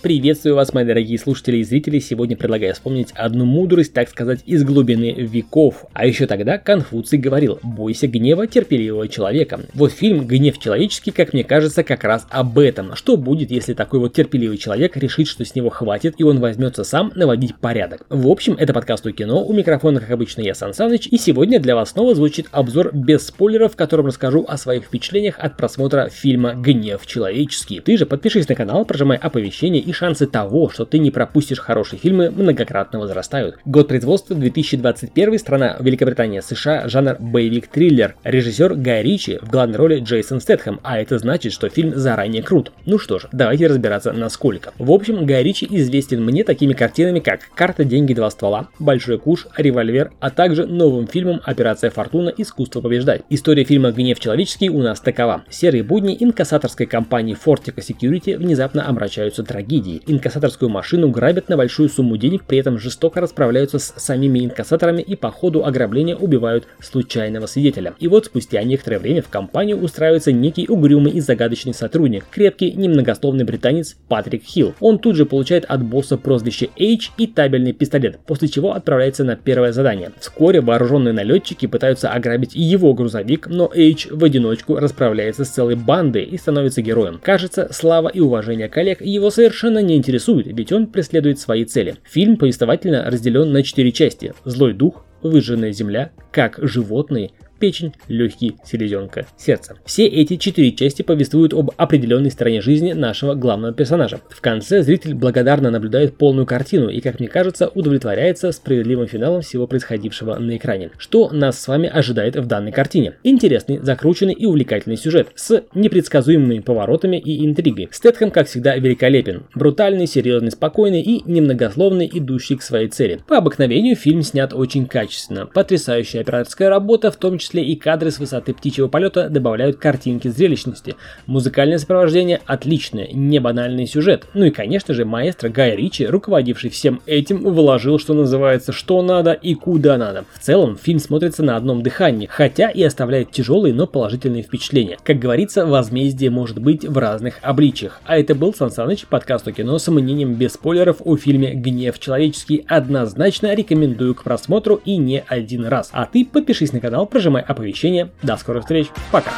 Приветствую вас, мои дорогие слушатели и зрители. Сегодня предлагаю вспомнить одну мудрость, так сказать, из глубины веков. А еще тогда Конфуций говорил, бойся гнева терпеливого человека. Вот фильм «Гнев человеческий», как мне кажется, как раз об этом. Что будет, если такой вот терпеливый человек решит, что с него хватит, и он возьмется сам наводить порядок? В общем, это подкаст у кино. У микрофона, как обычно, я Сан Саныч. И сегодня для вас снова звучит обзор без спойлеров, в котором расскажу о своих впечатлениях от просмотра фильма «Гнев человеческий». Ты же подпишись на канал, прожимай оповещения и шансы того, что ты не пропустишь хорошие фильмы, многократно возрастают. Год производства 2021, страна Великобритания, США, жанр боевик-триллер. Режиссер Гай Ричи, в главной роли Джейсон Стэтхэм, а это значит, что фильм заранее крут. Ну что ж, давайте разбираться насколько. В общем, Гай Ричи известен мне такими картинами, как «Карта, деньги, два ствола», «Большой куш», «Револьвер», а также новым фильмом «Операция Фортуна. Искусство побеждать». История фильма «Гнев человеческий» у нас такова. Серые будни инкассаторской компании Fortica Security внезапно омрачаются трагедией трагедии. Инкассаторскую машину грабят на большую сумму денег, при этом жестоко расправляются с самими инкассаторами и по ходу ограбления убивают случайного свидетеля. И вот спустя некоторое время в компанию устраивается некий угрюмый и загадочный сотрудник, крепкий, немногословный британец Патрик Хилл. Он тут же получает от босса прозвище H и табельный пистолет, после чего отправляется на первое задание. Вскоре вооруженные налетчики пытаются ограбить его грузовик, но H в одиночку расправляется с целой бандой и становится героем. Кажется, слава и уважение коллег его совершенно совершенно не интересует, ведь он преследует свои цели. Фильм повествовательно разделен на четыре части. Злой дух, выжженная земля, как животные, печень, легкие, селезенка, сердце. Все эти четыре части повествуют об определенной стороне жизни нашего главного персонажа. В конце зритель благодарно наблюдает полную картину и, как мне кажется, удовлетворяется справедливым финалом всего происходившего на экране. Что нас с вами ожидает в данной картине? Интересный, закрученный и увлекательный сюжет с непредсказуемыми поворотами и интригой. Стэтхэм, как всегда, великолепен. Брутальный, серьезный, спокойный и немногословный, идущий к своей цели. По обыкновению фильм снят очень качественно. Потрясающая операторская работа, в том числе числе и кадры с высоты птичьего полета добавляют картинки зрелищности. Музыкальное сопровождение отличное, не банальный сюжет. Ну и конечно же маэстро Гай Ричи, руководивший всем этим, вложил, что называется, что надо и куда надо. В целом фильм смотрится на одном дыхании, хотя и оставляет тяжелые, но положительные впечатления. Как говорится, возмездие может быть в разных обличиях. А это был Сан Саныч, подкаст о кино с мнением без спойлеров о фильме «Гнев человеческий». Однозначно рекомендую к просмотру и не один раз. А ты подпишись на канал, прожимай оповещения. До скорых встреч. Пока.